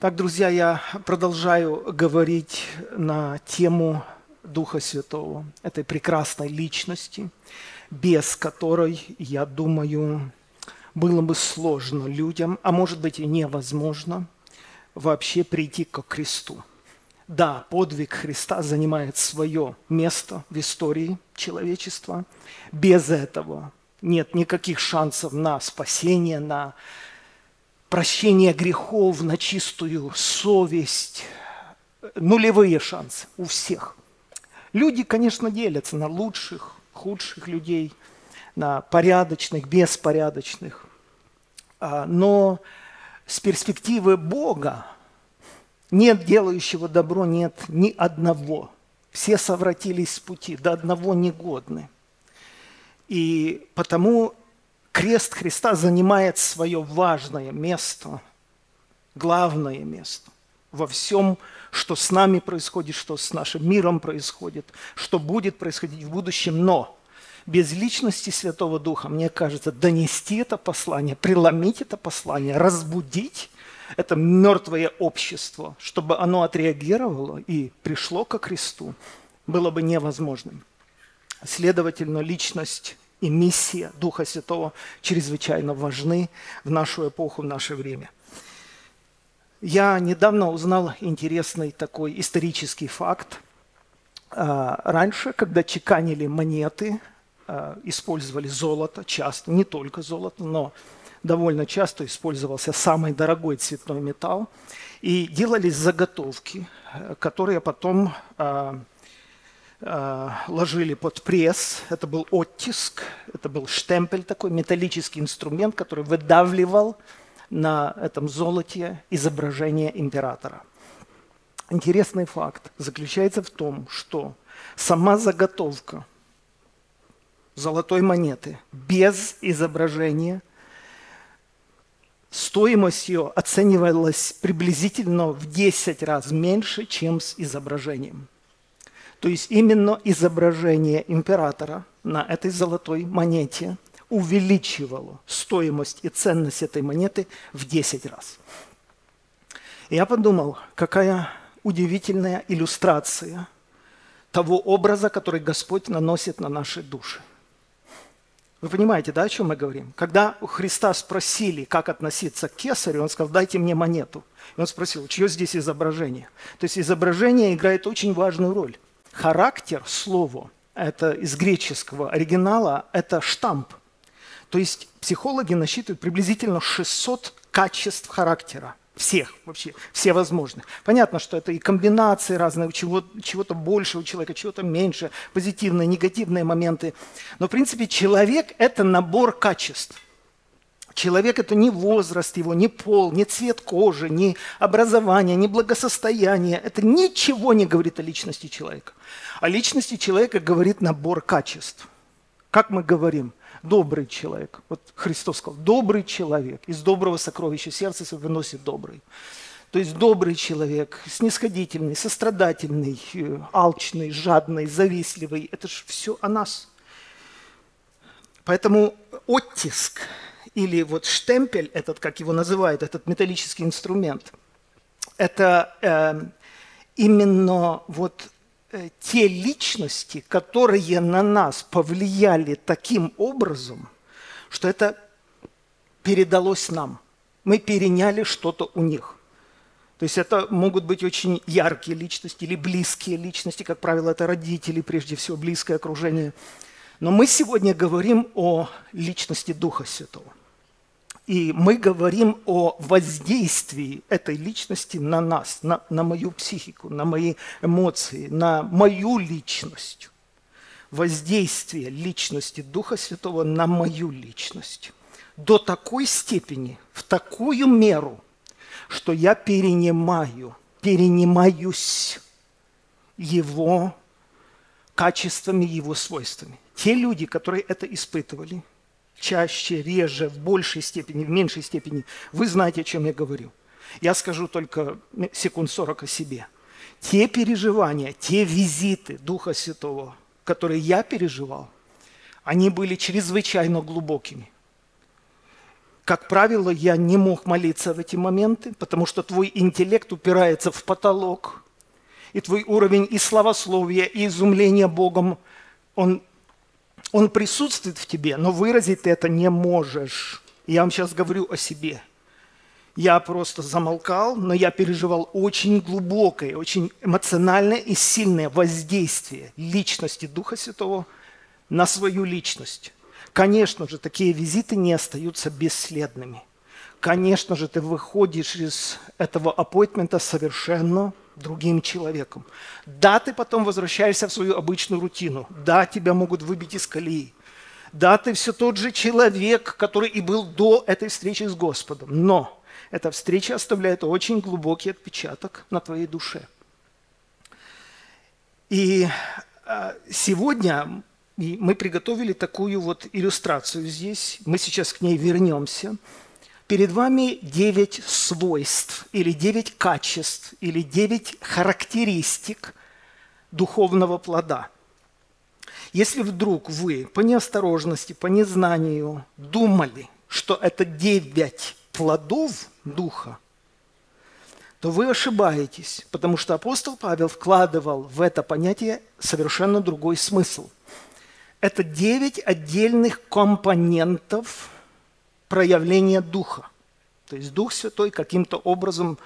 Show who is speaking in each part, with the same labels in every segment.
Speaker 1: Так, друзья, я продолжаю говорить на тему Духа Святого, этой прекрасной личности, без которой, я думаю, было бы сложно людям, а может быть и невозможно вообще прийти к кресту. Да, подвиг Христа занимает свое место в истории человечества. Без этого нет никаких шансов на спасение, на прощение грехов, на чистую совесть. Нулевые шансы у всех. Люди, конечно, делятся на лучших, худших людей, на порядочных, беспорядочных. А, но с перспективы Бога нет делающего добро, нет ни одного. Все совратились с пути, до одного негодны. И потому крест Христа занимает свое важное место, главное место во всем, что с нами происходит, что с нашим миром происходит, что будет происходить в будущем. Но без личности Святого Духа, мне кажется, донести это послание, преломить это послание, разбудить это мертвое общество, чтобы оно отреагировало и пришло ко кресту, было бы невозможным. Следовательно, личность и миссия Духа Святого чрезвычайно важны в нашу эпоху, в наше время. Я недавно узнал интересный такой исторический факт. А, раньше, когда чеканили монеты, а, использовали золото часто, не только золото, но довольно часто использовался самый дорогой цветной металл. И делались заготовки, которые потом а, Э, ложили под пресс. Это был оттиск, это был штемпель такой, металлический инструмент, который выдавливал на этом золоте изображение императора. Интересный факт заключается в том, что сама заготовка золотой монеты без изображения стоимость ее оценивалась приблизительно в 10 раз меньше, чем с изображением – то есть именно изображение императора на этой золотой монете увеличивало стоимость и ценность этой монеты в 10 раз. Я подумал, какая удивительная иллюстрация того образа, который Господь наносит на наши души. Вы понимаете, да, о чем мы говорим? Когда у Христа спросили, как относиться к кесарю, он сказал, дайте мне монету. И он спросил, чье здесь изображение? То есть изображение играет очень важную роль. Характер слово, это из греческого оригинала, это штамп. То есть психологи насчитывают приблизительно 600 качеств характера. Всех вообще, все возможных. Понятно, что это и комбинации разные, чего, чего-то больше у человека, чего-то меньше, позитивные, негативные моменты. Но, в принципе, человек – это набор качеств – Человек – это не возраст его, не пол, не цвет кожи, не образование, не благосостояние. Это ничего не говорит о личности человека. О личности человека говорит набор качеств. Как мы говорим? Добрый человек. Вот Христос сказал, добрый человек. Из доброго сокровища сердца выносит добрый. То есть добрый человек, снисходительный, сострадательный, э, алчный, жадный, завистливый. Это же все о нас. Поэтому оттиск – или вот штемпель, этот, как его называют, этот металлический инструмент, это э, именно вот э, те личности, которые на нас повлияли таким образом, что это передалось нам. Мы переняли что-то у них. То есть это могут быть очень яркие личности или близкие личности, как правило, это родители, прежде всего, близкое окружение. Но мы сегодня говорим о личности Духа Святого. И мы говорим о воздействии этой личности на нас, на, на мою психику, на мои эмоции, на мою личность. Воздействие личности Духа Святого на мою личность. До такой степени, в такую меру, что я перенимаю, перенимаюсь его качествами, его свойствами. Те люди, которые это испытывали – чаще, реже, в большей степени, в меньшей степени. Вы знаете, о чем я говорю. Я скажу только секунд 40 о себе. Те переживания, те визиты Духа Святого, которые я переживал, они были чрезвычайно глубокими. Как правило, я не мог молиться в эти моменты, потому что твой интеллект упирается в потолок, и твой уровень и славословия, и изумления Богом, он, он присутствует в тебе, но выразить ты это не можешь. Я вам сейчас говорю о себе. Я просто замолкал, но я переживал очень глубокое, очень эмоциональное и сильное воздействие личности Духа Святого на свою личность. Конечно же, такие визиты не остаются бесследными. Конечно же, ты выходишь из этого аппойтмента совершенно другим человеком. Да, ты потом возвращаешься в свою обычную рутину. Да, тебя могут выбить из колеи. Да, ты все тот же человек, который и был до этой встречи с Господом. Но эта встреча оставляет очень глубокий отпечаток на твоей душе. И а, сегодня мы приготовили такую вот иллюстрацию здесь. Мы сейчас к ней вернемся. Перед вами девять свойств или девять качеств или девять характеристик духовного плода. Если вдруг вы по неосторожности, по незнанию думали, что это девять плодов Духа, то вы ошибаетесь, потому что апостол Павел вкладывал в это понятие совершенно другой смысл. Это девять отдельных компонентов проявления Духа. То есть Дух Святой каким-то образом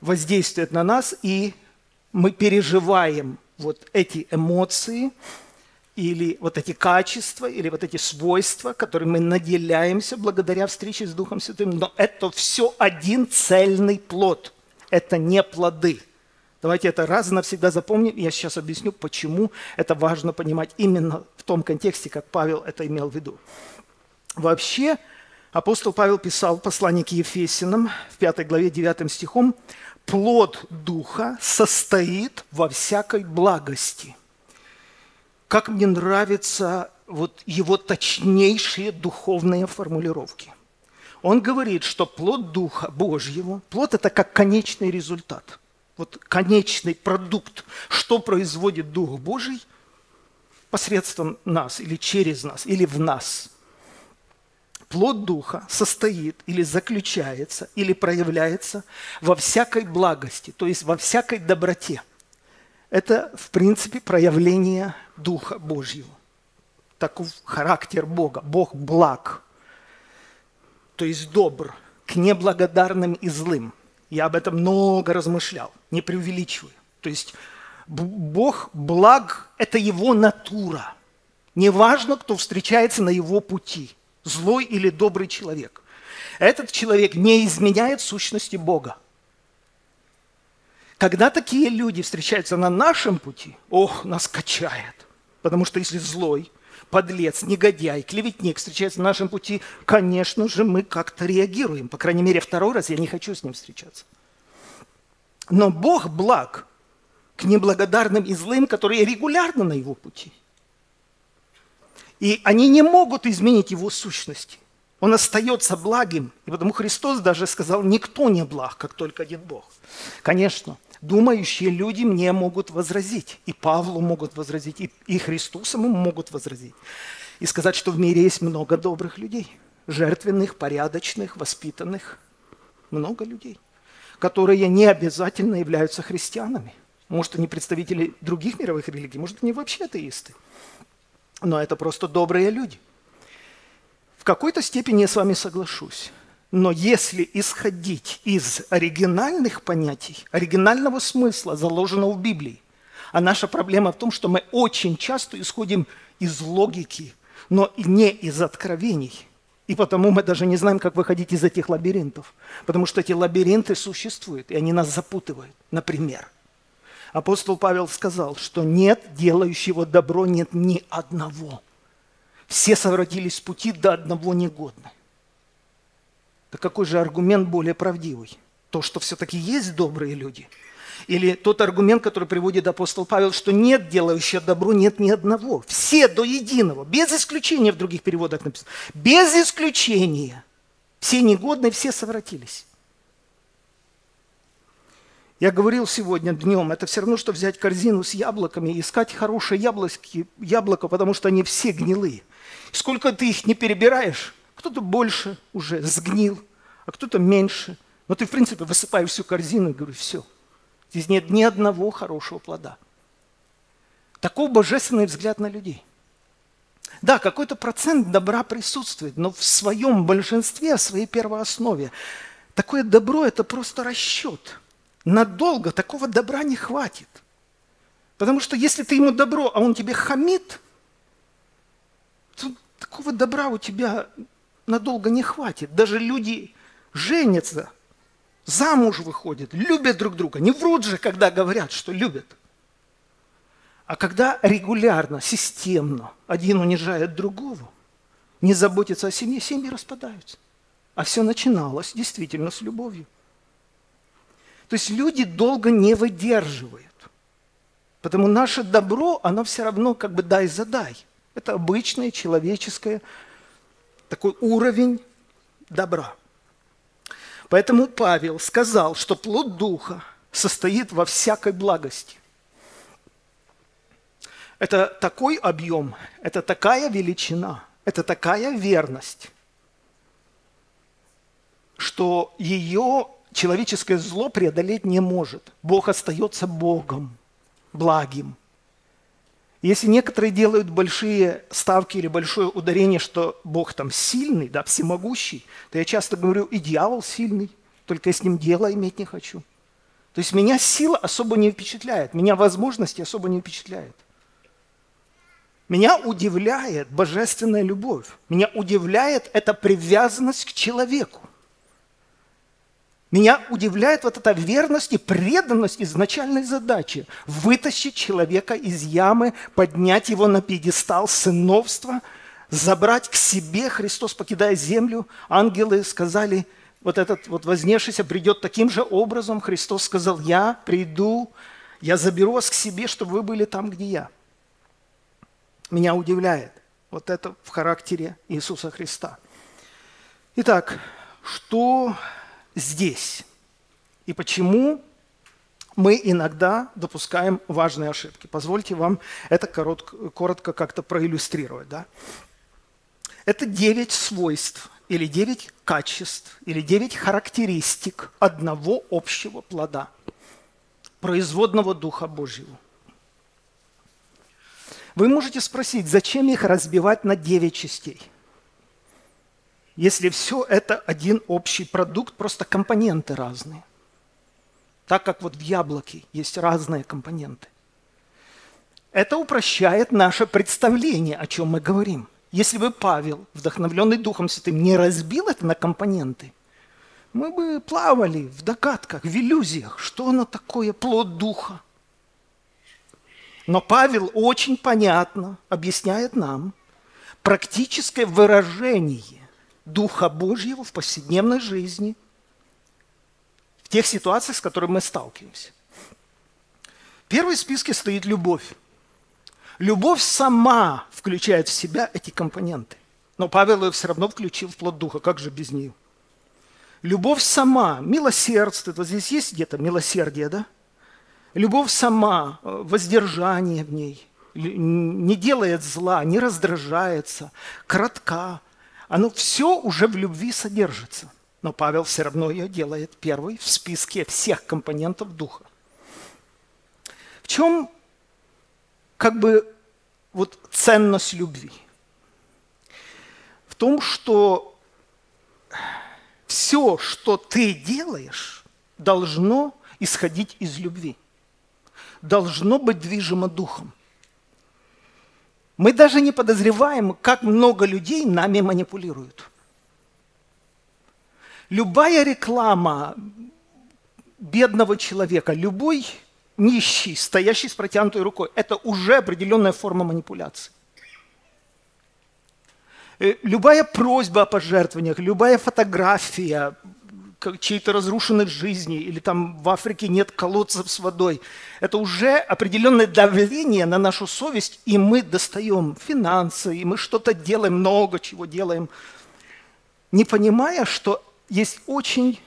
Speaker 1: воздействует на нас, и мы переживаем вот эти эмоции – или вот эти качества, или вот эти свойства, которыми мы наделяемся благодаря встрече с Духом Святым. Но это все один цельный плод. Это не плоды. Давайте это раз и навсегда запомним. Я сейчас объясню, почему это важно понимать именно в том контексте, как Павел это имел в виду. Вообще, апостол Павел писал послание к Ефесинам в 5 главе 9 стихом, «Плод Духа состоит во всякой благости» как мне нравятся вот его точнейшие духовные формулировки. Он говорит, что плод Духа Божьего, плод – это как конечный результат, вот конечный продукт, что производит Дух Божий посредством нас или через нас, или в нас. Плод Духа состоит или заключается, или проявляется во всякой благости, то есть во всякой доброте – это, в принципе, проявление Духа Божьего. Таков характер Бога. Бог благ, то есть добр, к неблагодарным и злым. Я об этом много размышлял, не преувеличиваю. То есть Бог благ – это его натура. Неважно, кто встречается на его пути, злой или добрый человек. Этот человек не изменяет сущности Бога – когда такие люди встречаются на нашем пути, ох, нас качает. Потому что если злой, подлец, негодяй, клеветник встречается на нашем пути, конечно же, мы как-то реагируем. По крайней мере, второй раз я не хочу с ним встречаться. Но Бог благ к неблагодарным и злым, которые регулярно на его пути. И они не могут изменить его сущности. Он остается благим. И потому Христос даже сказал, никто не благ, как только один Бог. Конечно, думающие люди мне могут возразить, и Павлу могут возразить, и, и Христу самому могут возразить. И сказать, что в мире есть много добрых людей, жертвенных, порядочных, воспитанных, много людей, которые не обязательно являются христианами. Может, они представители других мировых религий, может, они вообще атеисты. Но это просто добрые люди. В какой-то степени я с вами соглашусь. Но если исходить из оригинальных понятий, оригинального смысла, заложенного в Библии, а наша проблема в том, что мы очень часто исходим из логики, но не из откровений. И потому мы даже не знаем, как выходить из этих лабиринтов. Потому что эти лабиринты существуют, и они нас запутывают. Например, апостол Павел сказал, что нет делающего добро, нет ни одного. Все совратились с пути, до одного негодны. Так какой же аргумент более правдивый? То, что все-таки есть добрые люди? Или тот аргумент, который приводит апостол Павел, что нет делающего добро, нет ни одного. Все до единого, без исключения в других переводах написано. Без исключения. Все негодные, все совратились. Я говорил сегодня днем, это все равно, что взять корзину с яблоками и искать хорошие яблоки, яблоко, потому что они все гнилые. Сколько ты их не перебираешь, Кто-то больше уже сгнил, а кто-то меньше. Но ты, в принципе, высыпаешь всю корзину и говоришь, все, здесь нет ни одного хорошего плода. Такой божественный взгляд на людей. Да, какой-то процент добра присутствует, но в своем большинстве, в своей первооснове. Такое добро – это просто расчет. Надолго такого добра не хватит. Потому что если ты ему добро, а он тебе хамит, то такого добра у тебя надолго не хватит. Даже люди женятся, замуж выходят, любят друг друга. Не врут же, когда говорят, что любят. А когда регулярно, системно один унижает другого, не заботится о семье, семьи распадаются. А все начиналось действительно с любовью. То есть люди долго не выдерживают. Потому наше добро, оно все равно как бы дай задай. Это обычное человеческое такой уровень добра. Поэтому Павел сказал, что плод Духа состоит во всякой благости. Это такой объем, это такая величина, это такая верность, что ее человеческое зло преодолеть не может. Бог остается Богом, благим. Если некоторые делают большие ставки или большое ударение, что Бог там сильный, да, всемогущий, то я часто говорю, и дьявол сильный, только я с ним дело иметь не хочу. То есть меня сила особо не впечатляет, меня возможности особо не впечатляют. Меня удивляет божественная любовь. Меня удивляет эта привязанность к человеку. Меня удивляет вот эта верность и преданность изначальной задачи – вытащить человека из ямы, поднять его на пьедестал сыновства, забрать к себе. Христос, покидая землю, ангелы сказали, вот этот вот вознесшийся придет таким же образом. Христос сказал, я приду, я заберу вас к себе, чтобы вы были там, где я меня удивляет вот это в характере Иисуса Христа. Итак, что здесь? И почему мы иногда допускаем важные ошибки? Позвольте вам это коротко, коротко как-то проиллюстрировать. Да? Это девять свойств или девять качеств или девять характеристик одного общего плода, производного Духа Божьего – вы можете спросить, зачем их разбивать на 9 частей? Если все это один общий продукт, просто компоненты разные. Так как вот в яблоке есть разные компоненты. Это упрощает наше представление, о чем мы говорим. Если бы Павел, вдохновленный Духом Святым, не разбил это на компоненты, мы бы плавали в догадках, в иллюзиях, что оно такое плод Духа – но Павел очень понятно объясняет нам практическое выражение Духа Божьего в повседневной жизни, в тех ситуациях, с которыми мы сталкиваемся. В первой списке стоит любовь. Любовь сама включает в себя эти компоненты. Но Павел ее все равно включил в плод Духа. Как же без нее? Любовь сама, милосердство. Вот здесь есть где-то милосердие, да? Любовь сама, э, воздержание в ней, не делает зла, не раздражается, кратка. Оно все уже в любви содержится. Но Павел все равно ее делает первой в списке всех компонентов духа. В чем как бы вот ценность любви? В том, что все, что ты делаешь, должно исходить из любви должно быть движимо духом. Мы даже не подозреваем, как много людей нами манипулируют. Любая реклама бедного человека, любой нищий, стоящий с протянутой рукой, это уже определенная форма манипуляции. Э, любая просьба о пожертвованиях, любая фотография, чьей-то разрушенной жизни, или там в Африке нет колодцев с водой. Это уже определенное давление на нашу совесть, и мы достаем финансы, и мы что-то делаем, много чего делаем, не понимая, что есть очень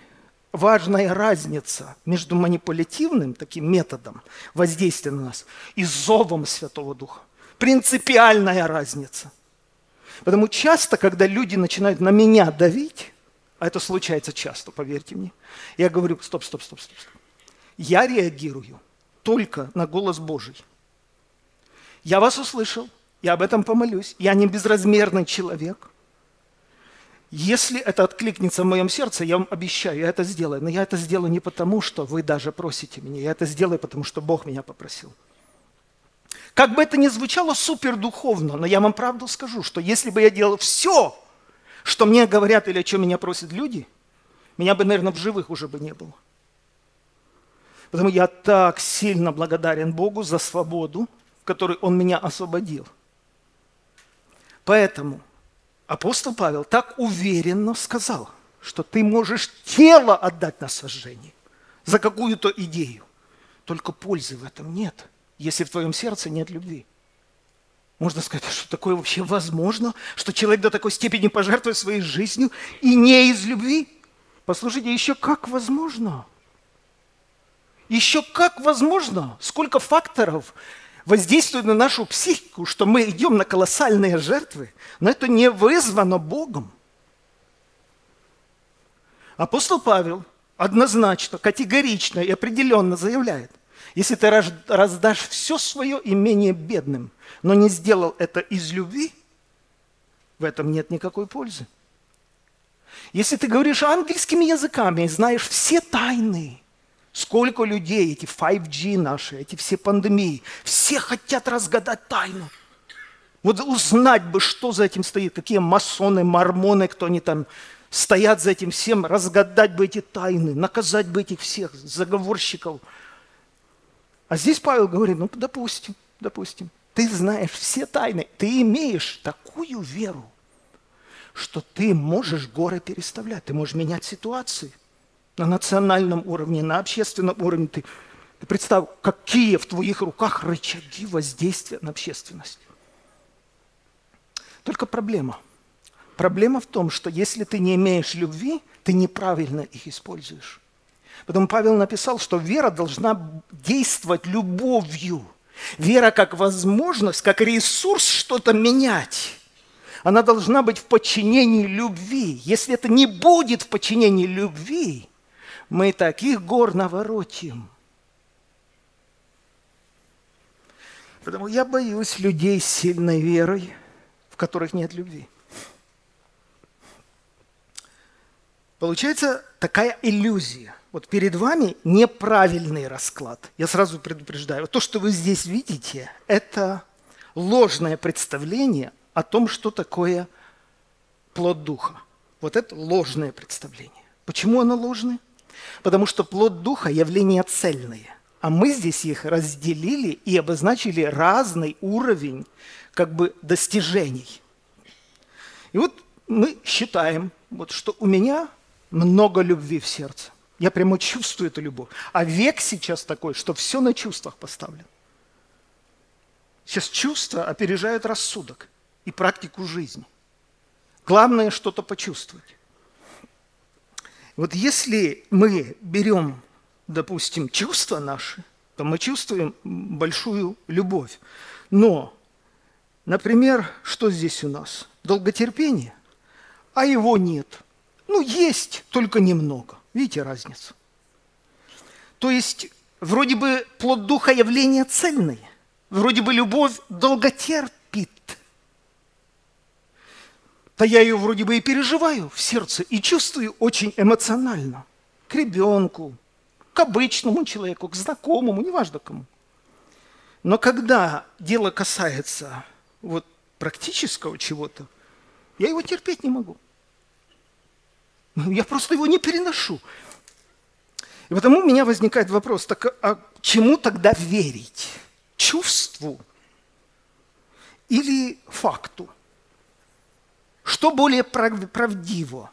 Speaker 1: важная разница между манипулятивным таким методом воздействия на нас и зовом Святого Духа. Принципиальная разница. Потому часто, когда люди начинают на меня давить, а это случается часто, поверьте мне, я говорю, стоп, стоп, стоп, стоп, стоп. Я реагирую только на голос Божий. Я вас услышал, я об этом помолюсь. Я не безразмерный человек. Если это откликнется в моем сердце, я вам обещаю, я это сделаю. Но я это сделаю не потому, что вы даже просите меня. Я это сделаю, потому что Бог меня попросил. Как бы это ни звучало супер духовно, но я вам правду скажу, что если бы я делал все, что мне говорят или о чем меня просят люди, меня бы, наверное, в живых уже бы не было. Потому я так сильно благодарен Богу за свободу, которой Он меня освободил. Поэтому апостол Павел так уверенно сказал, что ты можешь тело отдать на сожжение за какую-то идею. Только пользы в этом нет, если в твоем сердце нет любви. Можно сказать, что такое вообще возможно, что человек до такой степени пожертвует своей жизнью и не из любви? Послушайте, еще как возможно? Еще как возможно? Сколько факторов воздействует на нашу психику, что мы идем на колоссальные жертвы, но это не вызвано Богом. Апостол Павел однозначно, категорично и определенно заявляет, если ты раздашь все свое имение бедным, но не сделал это из любви, в этом нет никакой пользы. Если ты говоришь ангельскими языками знаешь все тайны, Сколько людей, эти 5G наши, эти все пандемии, все хотят разгадать тайну. Вот узнать бы, что за этим стоит, какие масоны, мормоны, кто они там стоят за этим всем, разгадать бы эти тайны, наказать бы этих всех заговорщиков. А здесь Павел говорит, ну, допустим, допустим, ты знаешь все тайны, ты имеешь такую веру, что ты можешь горы переставлять, ты можешь менять ситуации на национальном уровне, на общественном уровне. Ты, ты представь, какие в твоих руках рычаги воздействия на общественность. Только проблема. Проблема в том, что если ты не имеешь любви, ты неправильно их используешь. Потом Павел написал, что вера должна действовать любовью. Вера как возможность, как ресурс что-то менять. Она должна быть в подчинении любви. Если это не будет в подчинении любви, мы таких гор наворотим. Потому я боюсь людей с сильной верой, в которых нет любви. Получается такая иллюзия. Вот перед вами неправильный расклад. Я сразу предупреждаю. То, что вы здесь видите, это ложное представление о том, что такое плод духа. Вот это ложное представление. Почему оно ложное? Потому что плод Духа – явление цельное. А мы здесь их разделили и обозначили разный уровень как бы достижений. И вот мы считаем, вот, что у меня много любви в сердце. Я прямо чувствую эту любовь. А век сейчас такой, что все на чувствах поставлено. Сейчас чувства опережают рассудок и практику жизни. Главное что-то почувствовать. Вот если мы берем, допустим, чувства наши, то мы чувствуем большую любовь. Но, например, что здесь у нас? Долготерпение, а его нет. Ну, есть, только немного. Видите разницу? То есть, вроде бы плод духа явление цельное, вроде бы любовь долготерпит – то я ее вроде бы и переживаю в сердце, и чувствую очень эмоционально. К ребенку, к обычному человеку, к знакомому, неважно кому. Но когда дело касается вот практического чего-то, я его терпеть не могу. Я просто его не переношу. И потому у меня возникает вопрос, так а чему тогда верить? Чувству или факту? Что более правдиво?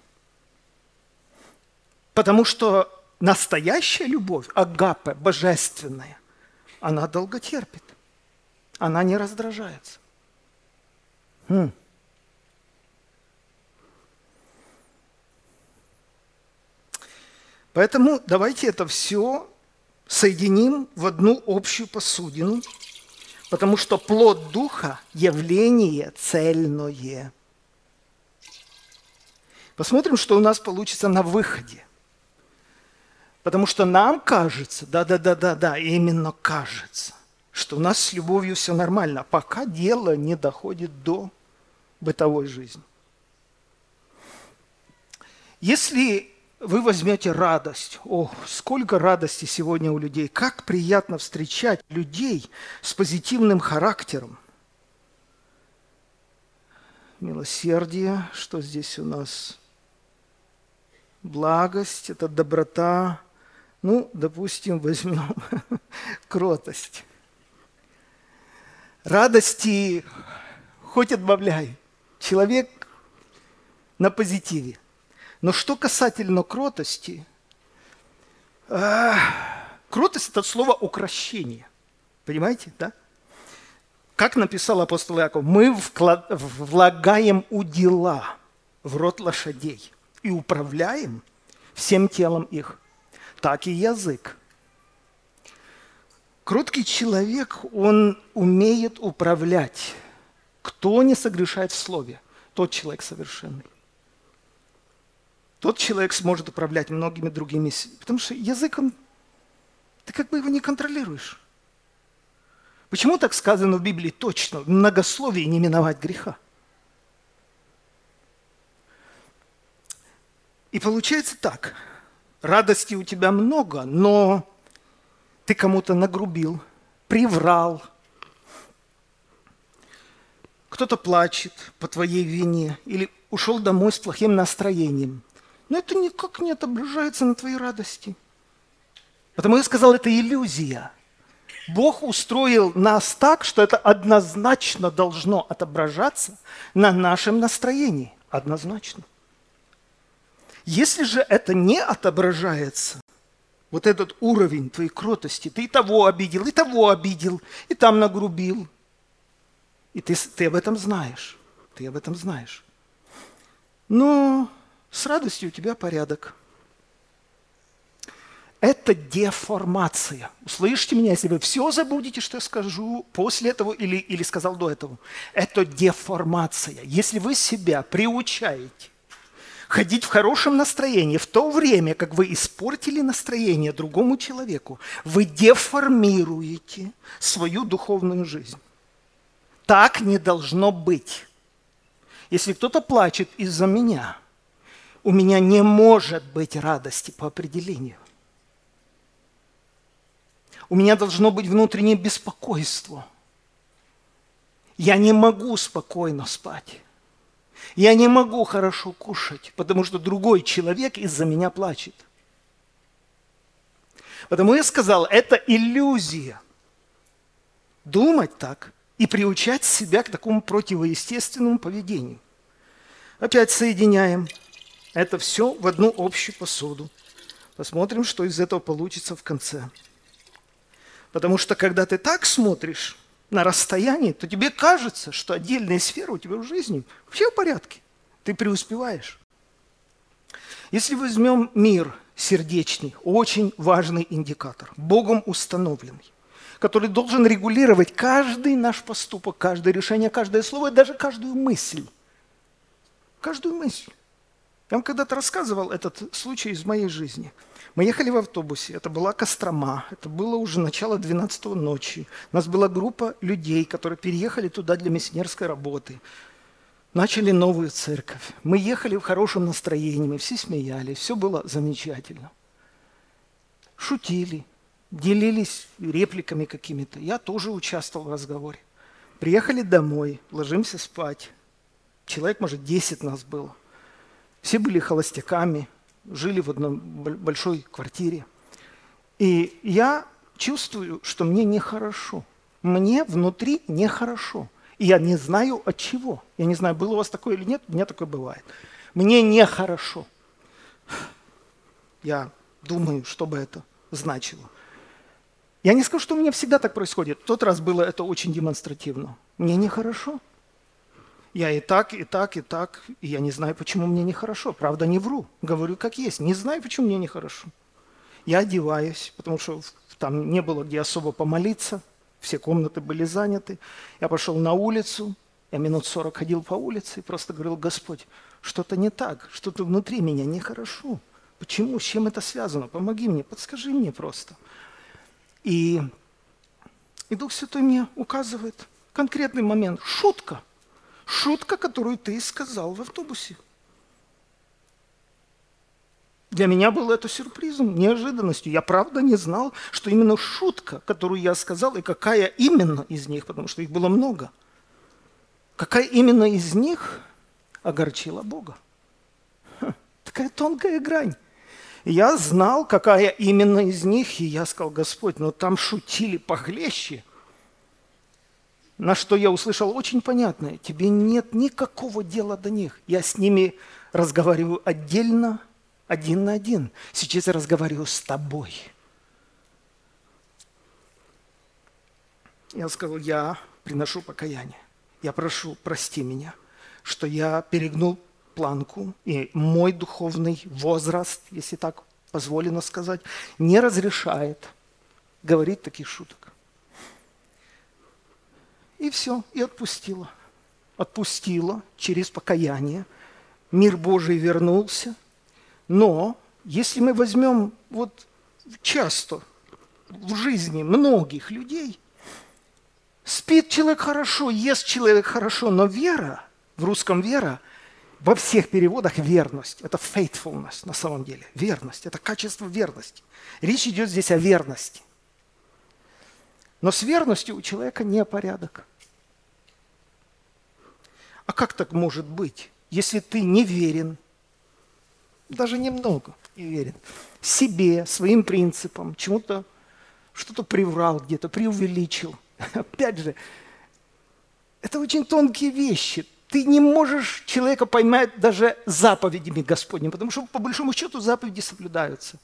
Speaker 1: Потому что настоящая любовь, агапе, божественная, она долго терпит. Она не раздражается. Хм. Поэтому давайте это все соединим в одну общую посудину, потому что плод Духа – явление цельное – Посмотрим, что у нас получится на выходе. Потому что нам кажется, да-да-да-да-да, именно кажется, что у нас с любовью все нормально, пока дело не доходит до бытовой жизни. Если вы возьмете радость, о, сколько радости сегодня у людей, как приятно встречать людей с позитивным характером. Милосердие, что здесь у нас? Благость, это доброта, ну, допустим, возьмем кротость. Радости хоть отбавляй. Человек на позитиве. Но что касательно кротости, э, кротость – это слово укращение. Понимаете, да? Как написал апостол Яков, мы влагаем удила в рот лошадей и управляем всем телом их. Так и язык. Кроткий человек, он умеет управлять кто не согрешает в слове, тот человек совершенный. Тот человек сможет управлять многими другими, потому что языком ты как бы его не контролируешь. Почему так сказано в Библии точно? В не миновать греха. И получается так. Радости у тебя много, но ты кому-то нагрубил, приврал – кто-то плачет по твоей вине или ушел домой с плохим настроением. Но это никак не отображается на твоей радости. Потому я сказал, это иллюзия. Бог устроил нас так, что это однозначно должно отображаться на нашем настроении. Однозначно. Если же это не отображается, вот этот уровень твоей кротости, ты и того обидел, и того обидел, и там нагрубил – и ты, ты об этом знаешь. Ты об этом знаешь. Но с радостью у тебя порядок. Это деформация. Услышите меня, если вы все забудете, что я скажу после этого или, или сказал до этого. Это деформация. Если вы себя приучаете ходить в хорошем настроении в то время, как вы испортили настроение другому человеку, вы деформируете свою духовную жизнь. Так не должно быть. Если кто-то плачет из-за меня, у меня не может быть радости по определению. У меня должно быть внутреннее беспокойство. Я не могу спокойно спать. Я не могу хорошо кушать, потому что другой человек из-за меня плачет. Потому я сказал, это иллюзия. Думать так и приучать себя к такому противоестественному поведению. Опять соединяем это все в одну общую посуду. Посмотрим, что из этого получится в конце. Потому что когда ты так смотришь на расстоянии, то тебе кажется, что отдельные сферы у тебя в жизни все в порядке. Ты преуспеваешь. Если возьмем мир сердечный, очень важный индикатор, Богом установленный который должен регулировать каждый наш поступок, каждое решение, каждое слово и даже каждую мысль. Каждую мысль. Я вам когда-то рассказывал этот случай из моей жизни. Мы ехали в автобусе, это была Кострома, это было уже начало 12 ночи. У нас была группа людей, которые переехали туда для миссионерской работы. Начали новую церковь. Мы ехали в хорошем настроении, мы все смеялись, все было замечательно. Шутили, делились репликами какими-то. Я тоже участвовал в разговоре. Приехали домой, ложимся спать. Человек, может, 10 нас было. Все были холостяками, жили в одной большой квартире. И я чувствую, что мне нехорошо. Мне внутри нехорошо. И я не знаю от чего. Я не знаю, было у вас такое или нет, у меня такое бывает. Мне нехорошо. Я думаю, что бы это значило. Я не скажу, что у меня всегда так происходит. В тот раз было это очень демонстративно. Мне нехорошо. Я и так, и так, и так, и я не знаю, почему мне нехорошо. Правда, не вру. Говорю, как есть. Не знаю, почему мне нехорошо. Я одеваюсь, потому что там не было где особо помолиться. Все комнаты были заняты. Я пошел на улицу. Я минут сорок ходил по улице и просто говорил, Господь, что-то не так, что-то внутри меня нехорошо. Почему? С чем это связано? Помоги мне, подскажи мне просто. И, и Дух Святой мне указывает конкретный момент. Шутка. Шутка, которую ты сказал в автобусе. Для меня было это сюрпризом, неожиданностью. Я правда не знал, что именно шутка, которую я сказал, и какая именно из них, потому что их было много, какая именно из них огорчила Бога. Ха, такая тонкая грань. я знал, какая именно из них, и я сказал, Господь, но ну там шутили похлеще. На что я услышал очень понятное, тебе нет никакого дела до них. Я с ними разговариваю отдельно, один на один. Сейчас я разговариваю с тобой. Я сказал, я приношу покаяние. Я прошу, прости меня, что я перегнул планку, и мой духовный возраст, если так позволено сказать, не разрешает говорить таких шуток. И все, и отпустила. Отпустила через покаяние. Мир Божий вернулся – но если мы возьмем вот часто в жизни многих людей, спит человек хорошо, ест человек хорошо, но вера, в русском вера, во всех переводах верность. Это faithfulness на самом деле. Верность. Это качество верности. Речь идет здесь о верности. Но с верностью у человека не порядок. А как так может быть, если ты не верен, даже немного не верен. Себе, своим принципам, чему-то, что-то приврал где-то, преувеличил. Опять же, это очень тонкие вещи. Ты не можешь человека поймать даже заповедями Господними, потому что по большому счету заповеди соблюдаются.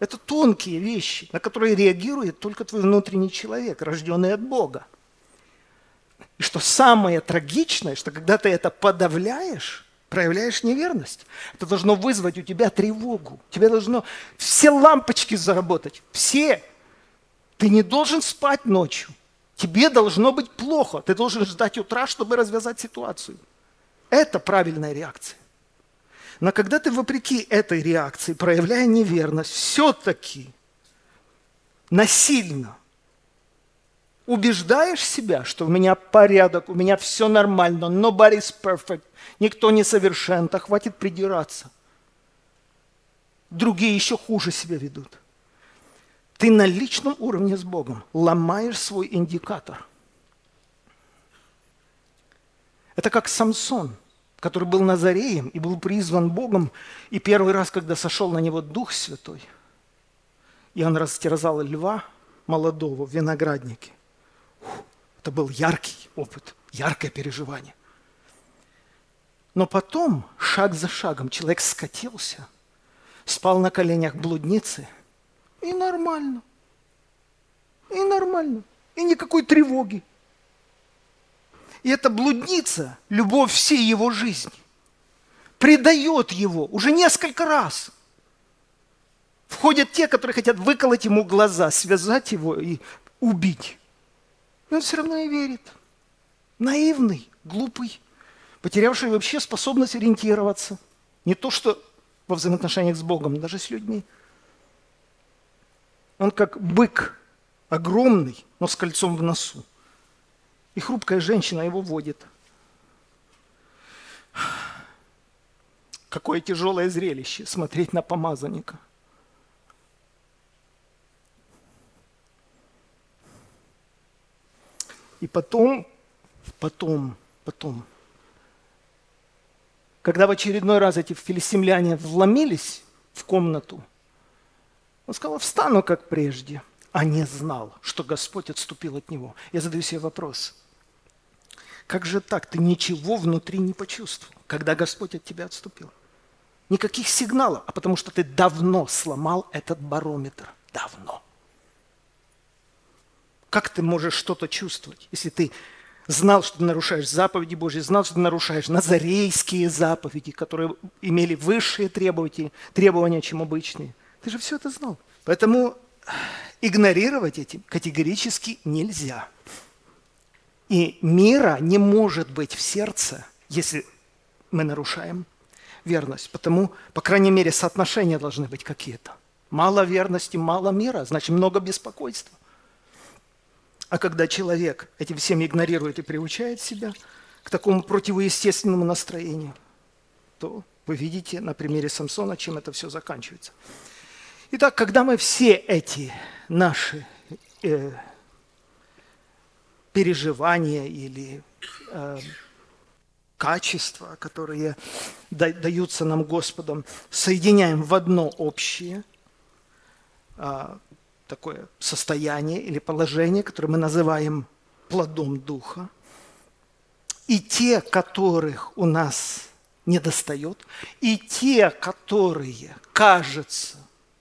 Speaker 1: Это тонкие вещи, на которые реагирует только твой внутренний человек, рожденный от Бога. И что самое трагичное, что когда ты это подавляешь, проявляешь неверность. Это должно вызвать у тебя тревогу. Тебе должно все лампочки заработать. Все. Ты не должен спать ночью. Тебе должно быть плохо. Ты должен ждать утра, чтобы развязать ситуацию. Это правильная реакция. Но когда ты вопреки этой реакции, проявляя неверность, все-таки насильно убеждаешь себя, что у меня порядок, у меня все нормально, nobody's perfect, Никто не совершен, так хватит придираться. Другие еще хуже себя ведут. Ты на личном уровне с Богом ломаешь свой индикатор. Это как Самсон, который был Назареем и был призван Богом, и первый раз, когда сошел на него Дух Святой, и он растерзал льва молодого в винограднике. Это был яркий опыт, яркое переживание. Но потом, шаг за шагом, человек скатился, спал на коленях блудницы, и нормально. И нормально. И никакой тревоги. И эта блудница, любовь всей его жизни, предает его уже несколько раз. Входят те, которые хотят выколоть ему глаза, связать его и убить. Но он все равно и верит. Наивный, глупый потерявший вообще способность ориентироваться. Не то, что во взаимоотношениях с Богом, даже с людьми. Он как бык, огромный, но с кольцом в носу. И хрупкая женщина его водит. Какое тяжелое зрелище смотреть на помазанника. И потом, потом, потом – когда в очередной раз эти филистимляне вломились в комнату, он сказал, встану как прежде, а не знал, что Господь отступил от него. Я задаю себе вопрос. Как же так? Ты ничего внутри не почувствовал, когда Господь от тебя отступил. Никаких сигналов, а потому что ты давно сломал этот барометр. Давно. Как ты можешь что-то чувствовать, если ты знал, что ты нарушаешь заповеди Божьи, знал, что ты нарушаешь назарейские заповеди, которые имели высшие требования, требования, чем обычные. Ты же все это знал. Поэтому игнорировать эти категорически нельзя. И мира не может быть в сердце, если мы нарушаем верность. Потому, по крайней мере, соотношения должны быть какие-то. Мало верности, мало мира, значит много беспокойства. А когда человек этим всем игнорирует и приучает себя к такому противоестественному настроению, то вы видите на примере Самсона, чем это все заканчивается. Итак, когда мы все эти наши э, переживания или э, качества, которые даются нам Господом, соединяем в одно общее э, такое состояние или положение, которое мы называем плодом Духа, и те, которых у нас недостает, и те, которые, кажется,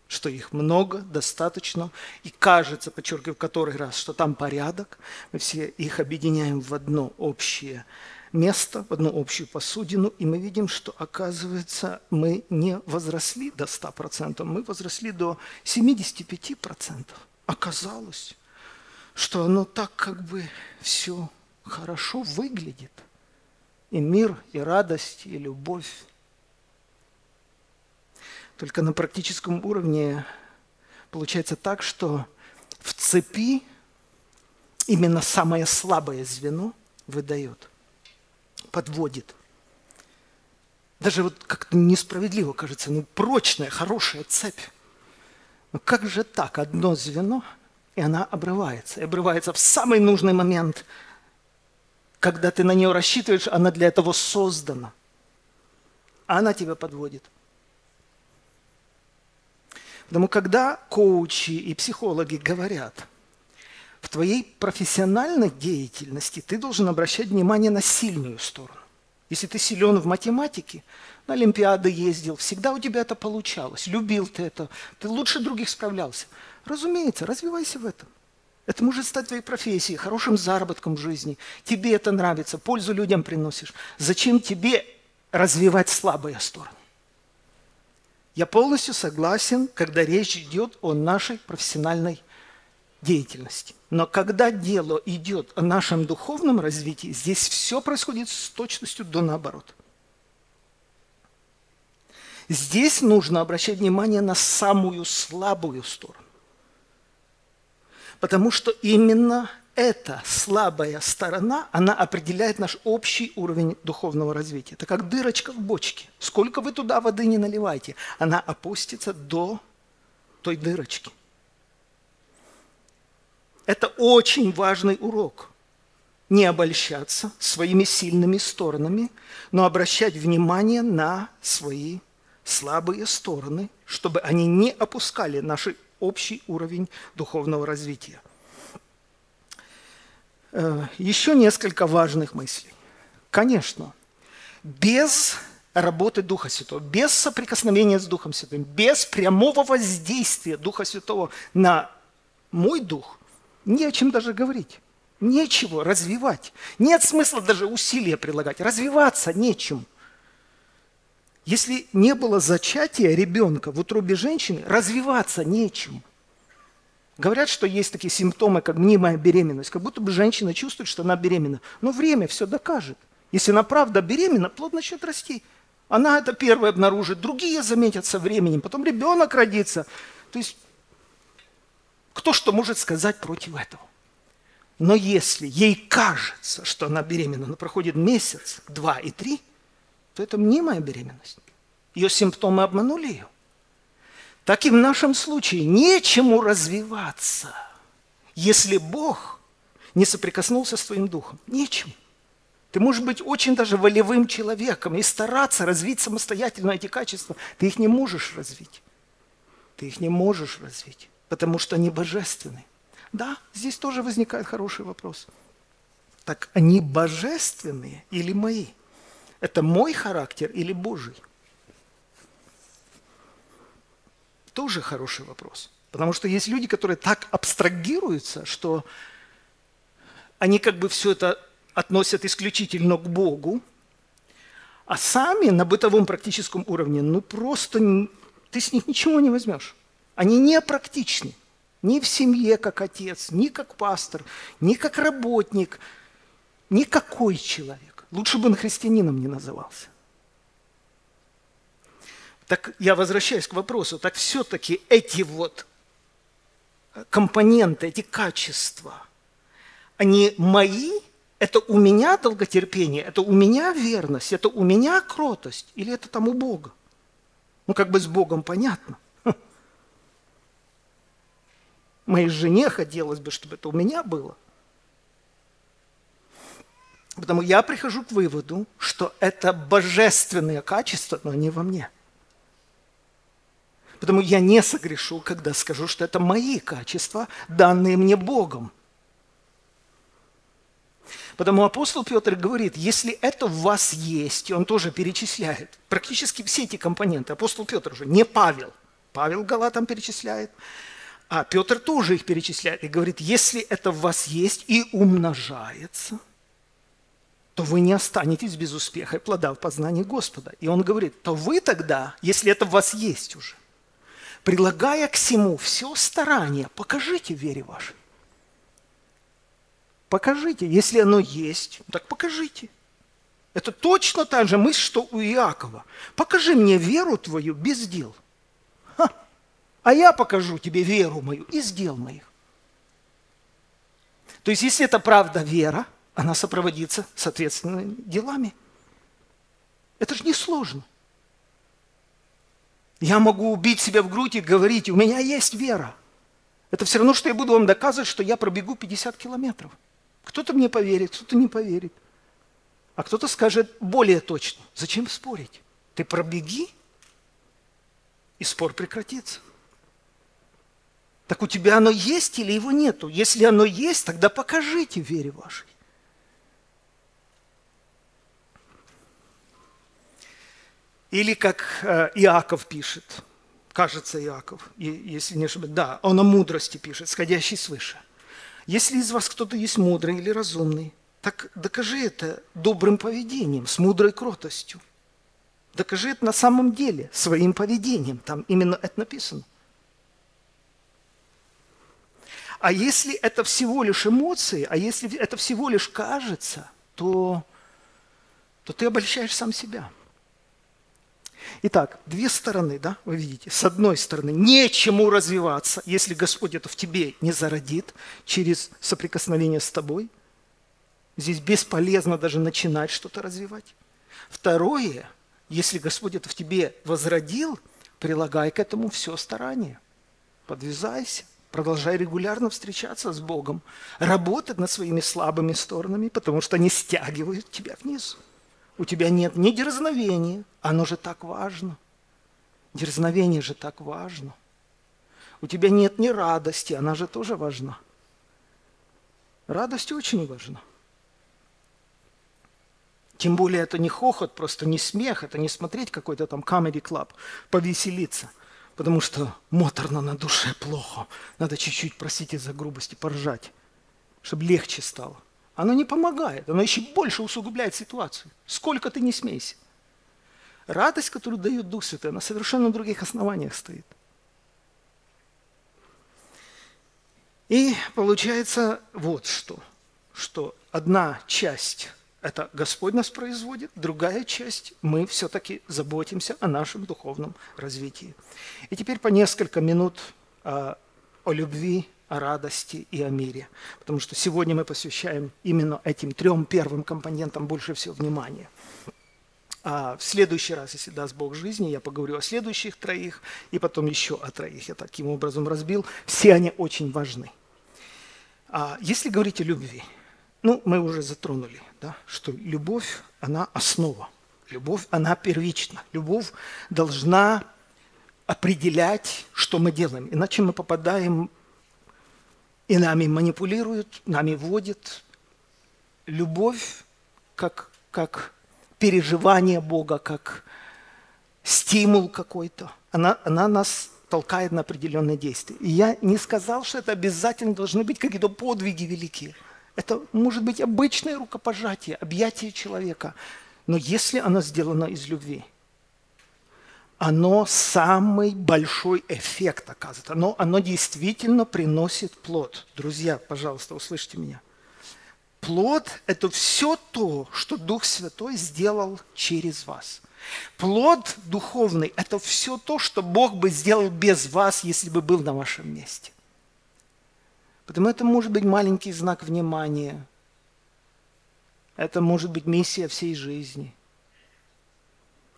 Speaker 1: что их много, достаточно, и кажется, подчеркиваю в который раз, что там порядок, мы все их объединяем в одно общее место, в одну общую посудину, и мы видим, что, оказывается, мы не возросли до 100%, мы возросли до 75%. Оказалось, что оно так как бы все хорошо выглядит. И мир, и радость, и любовь. Только на практическом уровне получается так, что в цепи именно самое слабое звено выдает, подводит. Даже вот как-то несправедливо кажется, ну прочная, хорошая цепь. Но как же так? Одно звено, и она обрывается. И обрывается в самый нужный момент, когда ты на нее рассчитываешь, она для этого создана. А она тебя подводит – Потому когда коучи и психологи говорят, в твоей профессиональной деятельности ты должен обращать внимание на сильную сторону. Если ты силен в математике, на Олимпиады ездил, всегда у тебя это получалось, любил ты это, ты лучше других справлялся. Разумеется, развивайся в этом. Это может стать твоей профессией, хорошим заработком в жизни. Тебе это нравится, пользу людям приносишь. Зачем тебе развивать слабые стороны? Я полностью согласен, когда речь идет о нашей профессиональной деятельности. Но когда дело идет о нашем духовном развитии, здесь все происходит с точностью до наоборот. Здесь нужно обращать внимание на самую слабую сторону. Потому что именно эта слабая сторона, она определяет наш общий уровень духовного развития. Это как дырочка в бочке. Сколько вы туда воды не наливайте, она опустится до той дырочки. Это очень важный урок. Не обольщаться своими сильными сторонами, но обращать внимание на свои слабые стороны, чтобы они не опускали наш общий уровень духовного развития. Э, еще несколько важных мыслей. Конечно, без работы Духа Святого, без соприкосновения с Духом Святым, без прямого воздействия Духа Святого на мой дух, не о чем даже говорить. Нечего развивать. Нет смысла даже усилия прилагать. Развиваться нечем. Если не было зачатия ребенка в утробе женщины, развиваться нечем. Говорят, что есть такие симптомы, как мнимая беременность, как будто бы женщина чувствует, что она беременна. Но время все докажет. Если она правда беременна, плод начнет расти. Она это первая обнаружит, другие заметят со временем, потом ребенок родится. То есть кто что может сказать против этого? Но если ей кажется, что она беременна, но проходит месяц, два и три, то это мнимая беременность. Ее симптомы обманули ее так и в нашем случае нечему развиваться, если Бог не соприкоснулся с твоим духом. Нечем. Ты можешь быть очень даже волевым человеком и стараться развить самостоятельно эти качества. Ты их не можешь развить. Ты их не можешь развить, потому что они божественны. Да, здесь тоже возникает хороший вопрос. Так они божественные или мои? Это мой характер или Божий? Тоже хороший вопрос. Потому что есть люди, которые так абстрагируются, что они как бы все это относят исключительно к Богу, а сами на бытовом практическом уровне, ну просто ты с них ничего не возьмешь. Они не практичны. Ни в семье как отец, ни как пастор, ни как работник, никакой человек. Лучше бы он христианином не назывался. Так я возвращаюсь к вопросу, так все-таки эти вот компоненты, эти качества, они мои, это у меня долготерпение, это у меня верность, это у меня кротость, или это там у Бога? Ну, как бы с Богом понятно. Моей жене хотелось бы, чтобы это у меня было. Потому я прихожу к выводу, что это божественные качества, но не во мне. Потому я не согрешу, когда скажу, что это мои качества, данные мне Богом. Потому апостол Петр говорит, если это в вас есть, и он тоже перечисляет практически все эти компоненты, апостол Петр уже, не Павел, Павел Галатам перечисляет, а Петр тоже их перечисляет и говорит, если это в вас есть и умножается, то вы не останетесь без успеха и плода в познании Господа. И он говорит, то вы тогда, если это в вас есть уже, прилагая к всему все старание, покажите вере вашей. Покажите. Если оно есть, так покажите. Это точно та же мысль, что у Иакова. Покажи мне веру твою без дел. Ха. А я покажу тебе веру мою из дел моих. То есть, если это правда вера, она сопроводится, соответственно, делами. Это же несложно. Я могу убить себя в грудь и говорить, у меня есть вера. Это все равно, что я буду вам доказывать, что я пробегу 50 километров. Кто-то мне поверит, кто-то не поверит. А кто-то скажет более точно. Зачем спорить? Ты пробеги, и спор прекратится. Так у тебя оно есть или его нету? Если оно есть, тогда покажите вере вашей. Или как э, Иаков пишет, кажется Иаков, если не ошибаюсь, да, он о мудрости пишет, сходящий свыше. Если из вас кто-то есть мудрый или разумный, так докажи это добрым поведением, с мудрой кротостью. Докажи это на самом деле, своим поведением. Там именно это написано. А если это всего лишь эмоции, а если это всего лишь кажется, то, то ты обольщаешь сам себя. Итак, две стороны, да, вы видите. С одной стороны, нечему развиваться, если Господь это в тебе не зародит через соприкосновение с тобой. Здесь бесполезно даже начинать что-то развивать. Второе, если Господь это в тебе возродил, прилагай к этому все старание. Подвязайся, продолжай регулярно встречаться с Богом, работать над своими слабыми сторонами, потому что они стягивают тебя вниз. У тебя нет ни дерзновения, оно же так важно. Дерзновение же так важно. У тебя нет ни радости, она же тоже важна. Радость очень важна. Тем более это не хохот, просто не смех, это не смотреть какой-то там comedy club, повеселиться. Потому что моторно на душе плохо. Надо чуть-чуть, простите за грубости, поржать, чтобы легче стало. Оно не помогает, оно еще больше усугубляет ситуацию. Сколько ты не смейся. Радость, которую дает Дух Святой, на совершенно других основаниях стоит. И получается вот что, что одна часть – это Господь нас производит, другая часть – мы все-таки заботимся о нашем духовном развитии. И теперь по несколько минут а, о любви о радости и о мире. Потому что сегодня мы посвящаем именно этим трем первым компонентам больше всего внимания. А в следующий раз, если даст Бог жизни, я поговорю о следующих троих и потом еще о троих. Я таким образом разбил. Все они очень важны. А если говорить о любви, ну, мы уже затронули, да, что любовь, она основа. Любовь, она первична. Любовь должна определять, что мы делаем. Иначе мы попадаем и нами манипулируют, нами водят. Любовь как, как переживание Бога, как стимул какой-то. Она, она нас толкает на определенные действия. И я не сказал, что это обязательно должны быть какие-то подвиги великие. Это может быть обычное рукопожатие, объятие человека. Но если оно сделано из любви – оно самый большой эффект оказывает. Оно, оно действительно приносит плод. Друзья, пожалуйста, услышьте меня. Плод – это все то, что Дух Святой сделал через вас. Плод духовный – это все то, что Бог бы сделал без вас, если бы был на вашем месте. Потому это может быть маленький знак внимания. Это может быть миссия всей жизни.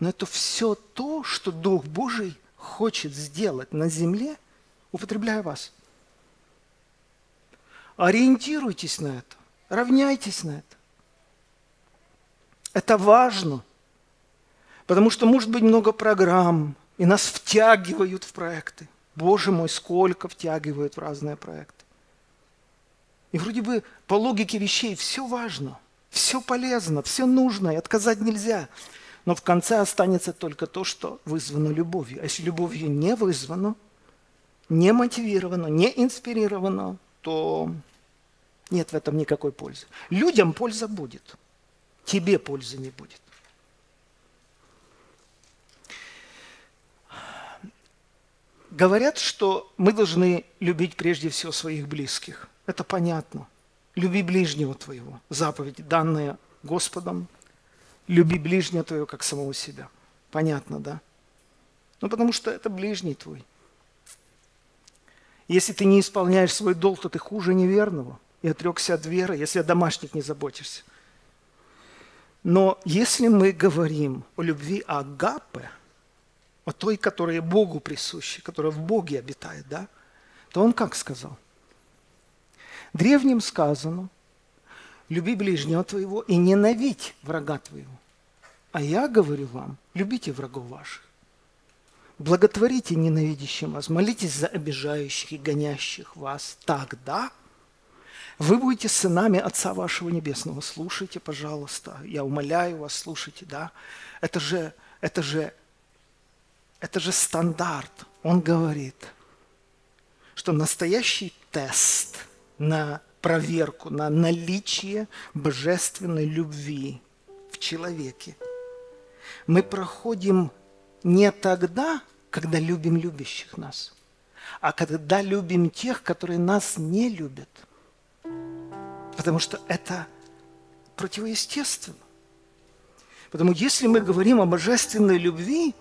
Speaker 1: Но это все то, что Дух Божий хочет сделать на земле, употребляя вас. Ориентируйтесь на это, равняйтесь на это. Это важно, потому что может быть много программ, и нас втягивают в проекты. Боже мой, сколько втягивают в разные проекты. И вроде бы по логике вещей все важно, все полезно, все нужно, и отказать нельзя. Но в конце останется только то, что вызвано любовью. А если любовью не вызвано, не мотивировано, не инспирировано, то нет в этом никакой пользы. Людям польза будет, тебе пользы не будет. Говорят, что мы должны любить прежде всего своих близких. Это понятно. Люби ближнего твоего. Заповедь, данная Господом. Люби ближнего твоего, как самого себя. Понятно, да? Ну, потому что это ближний твой. Если ты не исполняешь свой долг, то ты хуже неверного и отрекся от веры, если о домашних не заботишься. Но если мы говорим о любви Агапе, о той, которая Богу присуща, которая в Боге обитает, да, то он как сказал – Древним сказано, люби ближнего твоего и ненавидь врага твоего. А я говорю вам, любите врагов ваших. Благотворите ненавидящим вас, молитесь за обижающих и гонящих вас. Тогда вы будете сынами Отца вашего Небесного. Слушайте, пожалуйста, я умоляю вас, слушайте, да. Это же, это же, это же стандарт. Он говорит, что настоящий тест – на проверку, на наличие божественной любви в человеке. Мы проходим не тогда, когда любим любящих нас, а когда любим тех, которые нас не любят. Потому что это противоестественно. Потому если мы говорим о божественной любви,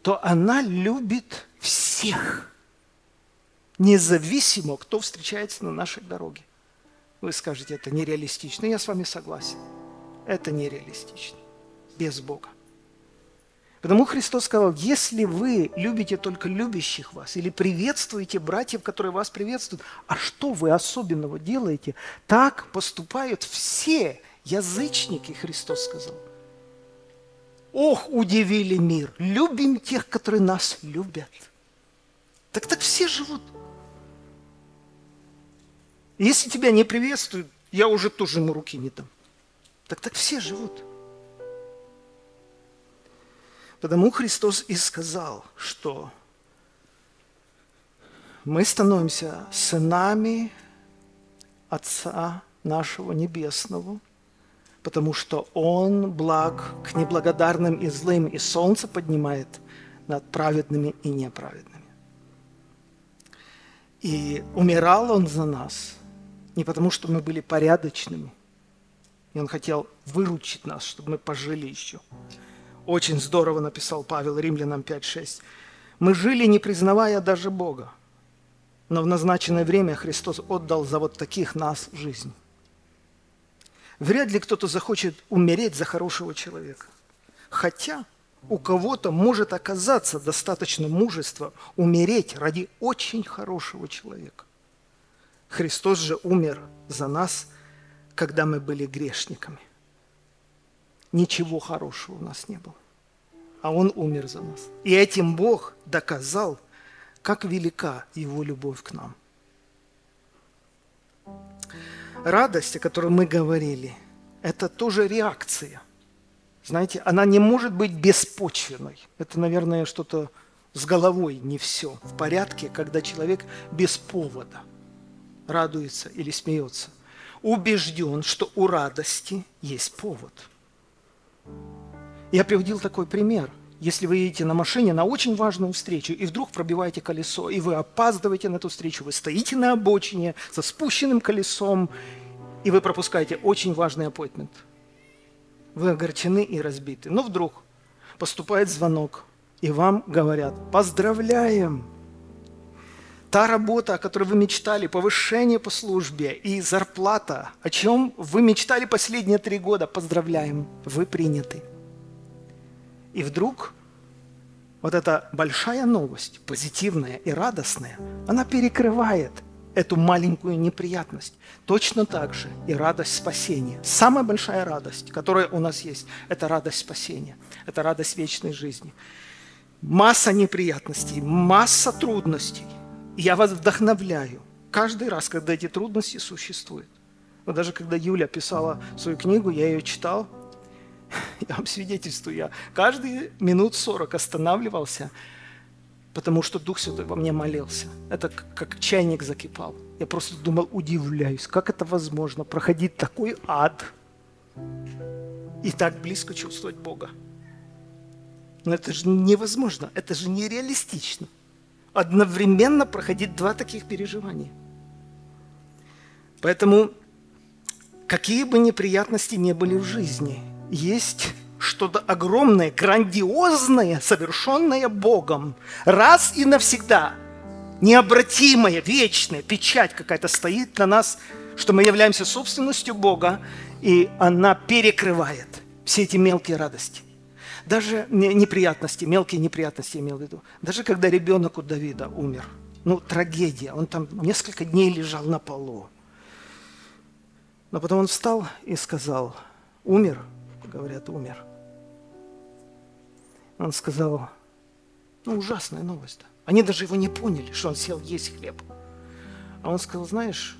Speaker 1: то она любит всех – независимо, кто встречается на нашей дороге. Вы скажете, это нереалистично. Я с вами согласен. Это нереалистично. Без Бога. Потому Христос сказал, если вы любите только любящих вас или приветствуете братьев, которые вас приветствуют, а что вы особенного делаете? Так поступают все язычники, Христос сказал. Ох, удивили мир. Любим тех, которые нас любят. Так так все живут. Если тебя не приветствуют, я уже тоже ему руки не дам. Так так все живут. Потому Христос и сказал, что мы становимся сынами Отца нашего Небесного, потому что Он благ к неблагодарным и злым, и солнце поднимает над праведными и неправедными. И умирал Он за нас – не потому, что мы были порядочными, и Он хотел выручить нас, чтобы мы пожили еще. Очень здорово написал Павел Римлянам 5.6. Мы жили, не признавая даже Бога, но в назначенное время Христос отдал за вот таких нас жизнь. Вряд ли кто-то захочет умереть за хорошего человека. Хотя у кого-то может оказаться достаточно мужества умереть ради очень хорошего человека. Христос же умер за нас, когда мы были грешниками. Ничего хорошего у нас не было. А Он умер за нас. И этим Бог доказал, как велика Его любовь к нам. Радость, о которой мы говорили, это тоже реакция. Знаете, она не может быть беспочвенной. Это, наверное, что-то с головой не все в порядке, когда человек без повода – радуется или смеется, убежден, что у радости есть повод. Я приводил такой пример. Если вы едете на машине на очень важную встречу, и вдруг пробиваете колесо, и вы опаздываете на эту встречу, вы стоите на обочине со спущенным колесом, и вы пропускаете очень важный аппойтмент. Вы огорчены и разбиты. Но вдруг поступает звонок, и вам говорят, поздравляем, та работа, о которой вы мечтали, повышение по службе и зарплата, о чем вы мечтали последние три года, поздравляем, вы приняты. И вдруг вот эта большая новость, позитивная и радостная, она перекрывает эту маленькую неприятность. Точно так же и радость спасения. Самая большая радость, которая у нас есть, это радость спасения, это радость вечной жизни. Масса неприятностей, масса трудностей. Я вас вдохновляю каждый раз, когда эти трудности существуют. Вот даже когда Юля писала свою книгу, я ее читал, я вам свидетельствую, я каждые минут сорок останавливался, потому что Дух Святой во мне молился. Это как чайник закипал. Я просто думал, удивляюсь, как это возможно, проходить такой ад и так близко чувствовать Бога. Но это же невозможно, это же нереалистично. Одновременно проходить два таких переживания. Поэтому, какие бы неприятности не были в жизни, есть что-то огромное, грандиозное, совершенное Богом, раз и навсегда, необратимая, вечная печать какая-то стоит на нас, что мы являемся собственностью Бога, и она перекрывает все эти мелкие радости. Даже неприятности, мелкие неприятности имел в виду. Даже когда ребенок у Давида умер, ну, трагедия, он там несколько дней лежал на полу. Но потом он встал и сказал, умер, говорят, умер. Он сказал, ну, ужасная новость. Они даже его не поняли, что он сел есть хлеб. А он сказал, знаешь,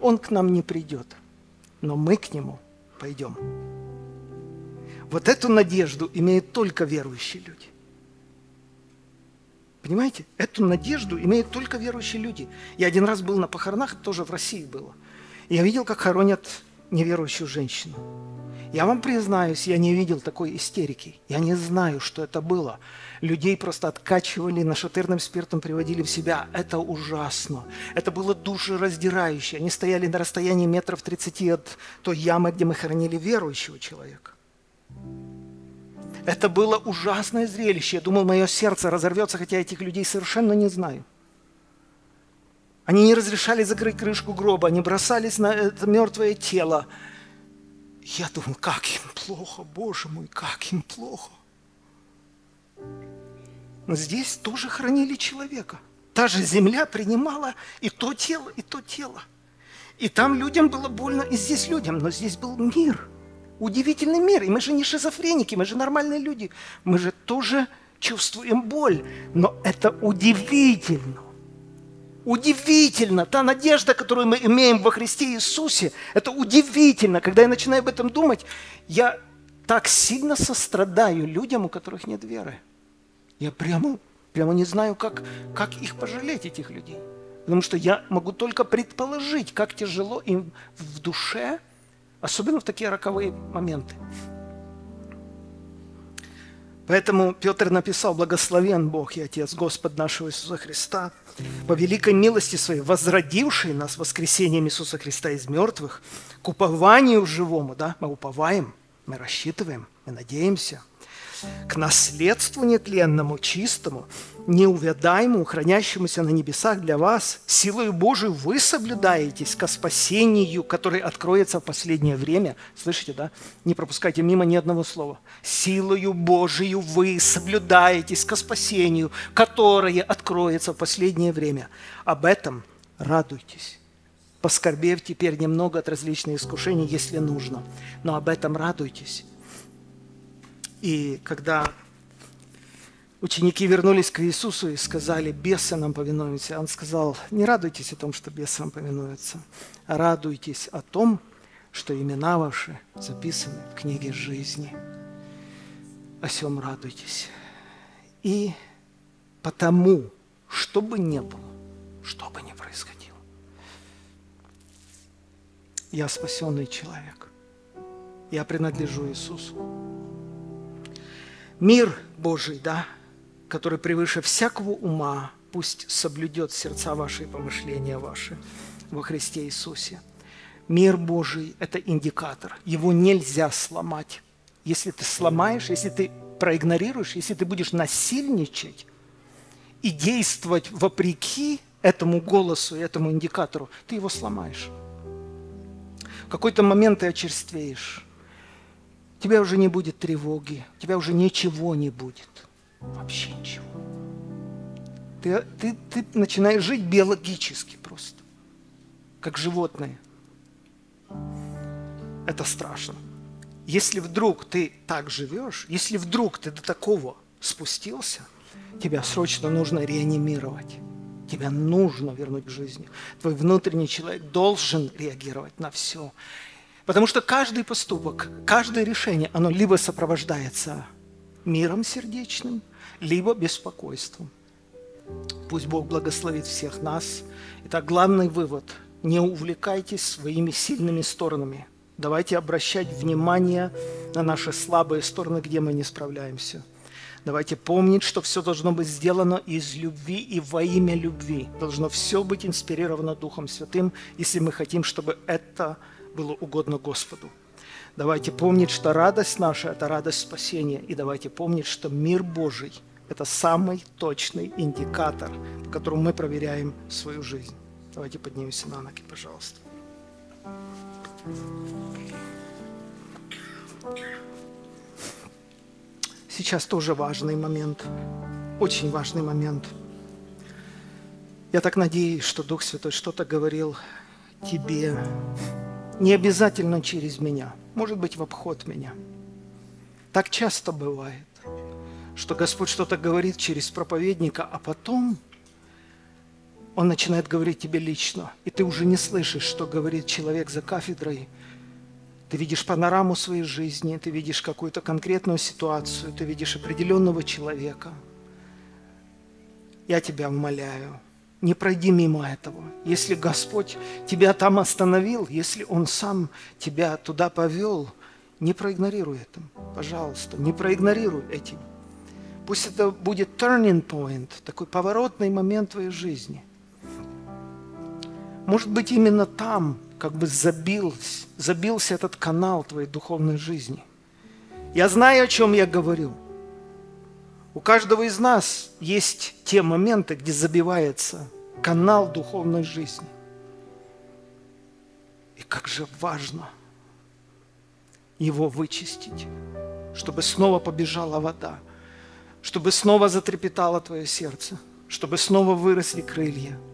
Speaker 1: он к нам не придет, но мы к нему пойдем. Вот эту надежду имеют только верующие люди. Понимаете? Эту надежду имеют только верующие люди. Я один раз был на похоронах, тоже в России было. И я видел, как хоронят неверующую женщину. Я вам признаюсь, я не видел такой истерики. Я не знаю, что это было. Людей просто откачивали, нашатырным спиртом приводили в себя. Это ужасно. Это было душераздирающе. Они стояли на расстоянии метров 30 от той ямы, где мы хоронили верующего человека. Это было ужасное зрелище. Я думал, мое сердце разорвется, хотя этих людей совершенно не знаю. Они не разрешали закрыть крышку гроба, они бросались на это мертвое тело. Я думал, как им плохо, Боже мой, как им плохо. Но здесь тоже хранили человека. Та же земля принимала и то тело, и то тело. И там людям было больно, и здесь людям, но здесь был мир. Удивительный мир. И мы же не шизофреники, мы же нормальные люди. Мы же тоже чувствуем боль. Но это удивительно. Удивительно, та надежда, которую мы имеем во Христе Иисусе, это удивительно. Когда я начинаю об этом думать, я так сильно сострадаю людям, у которых нет веры. Я прямо, прямо не знаю, как, как их пожалеть, этих людей. Потому что я могу только предположить, как тяжело им в душе, особенно в такие роковые моменты. Поэтому Петр написал, благословен Бог и Отец Господь нашего Иисуса Христа, по великой милости Своей, возродивший нас воскресением Иисуса Христа из мертвых, к упованию живому, да, мы уповаем, мы рассчитываем, мы надеемся – к наследству нетленному, чистому, неувядаемому, хранящемуся на небесах для вас, силою Божию вы соблюдаетесь ко спасению, которое откроется в последнее время. Слышите, да? Не пропускайте мимо ни одного слова. Силою Божию вы соблюдаетесь ко спасению, которое откроется в последнее время. Об этом радуйтесь поскорбев теперь немного от различных искушений, если нужно. Но об этом радуйтесь. И когда ученики вернулись к Иисусу и сказали, бесы нам повинуются, он сказал, не радуйтесь о том, что бесы вам повинуются, а радуйтесь о том, что имена ваши записаны в книге жизни. О всем радуйтесь. И потому, что бы ни было, что бы ни происходило, я спасенный человек. Я принадлежу Иисусу. Мир Божий, да, который превыше всякого ума, пусть соблюдет сердца ваши и помышления ваши во Христе Иисусе. Мир Божий – это индикатор. Его нельзя сломать. Если ты сломаешь, если ты проигнорируешь, если ты будешь насильничать и действовать вопреки этому голосу, этому индикатору, ты его сломаешь. В какой-то момент ты очерствеешь. Тебя уже не будет тревоги, у тебя уже ничего не будет. Вообще ничего. Ты, ты, ты начинаешь жить биологически просто, как животные. Это страшно. Если вдруг ты так живешь, если вдруг ты до такого спустился, тебя срочно нужно реанимировать. Тебя нужно вернуть к жизни. Твой внутренний человек должен реагировать на все. Потому что каждый поступок, каждое решение, оно либо сопровождается миром сердечным, либо беспокойством. Пусть Бог благословит всех нас. Итак, главный вывод – не увлекайтесь своими сильными сторонами. Давайте обращать внимание на наши слабые стороны, где мы не справляемся. Давайте помнить, что все должно быть сделано из любви и во имя любви. Должно все быть инспирировано Духом Святым, если мы хотим, чтобы это было угодно Господу. Давайте помнить, что радость наша – это радость спасения. И давайте помнить, что мир Божий – это самый точный индикатор, по которому мы проверяем свою жизнь. Давайте поднимемся на ноги, пожалуйста. Сейчас тоже важный момент, очень важный момент. Я так надеюсь, что Дух Святой что-то говорил тебе, не обязательно через меня, может быть, в обход меня. Так часто бывает, что Господь что-то говорит через проповедника, а потом Он начинает говорить тебе лично, и ты уже не слышишь, что говорит человек за кафедрой – ты видишь панораму своей жизни, ты видишь какую-то конкретную ситуацию, ты видишь определенного человека. Я тебя умоляю, не пройди мимо этого. Если Господь тебя там остановил, если Он сам тебя туда повел, не проигнорируй это, пожалуйста, не проигнорируй этим. Пусть это будет turning point, такой поворотный момент твоей жизни. Может быть, именно там как бы забился, забился этот канал твоей духовной жизни. Я знаю, о чем я говорю. У каждого из нас есть те моменты, где забивается канал духовной жизни. И как же важно его вычистить, чтобы снова побежала вода, чтобы снова затрепетало твое сердце, чтобы снова выросли крылья –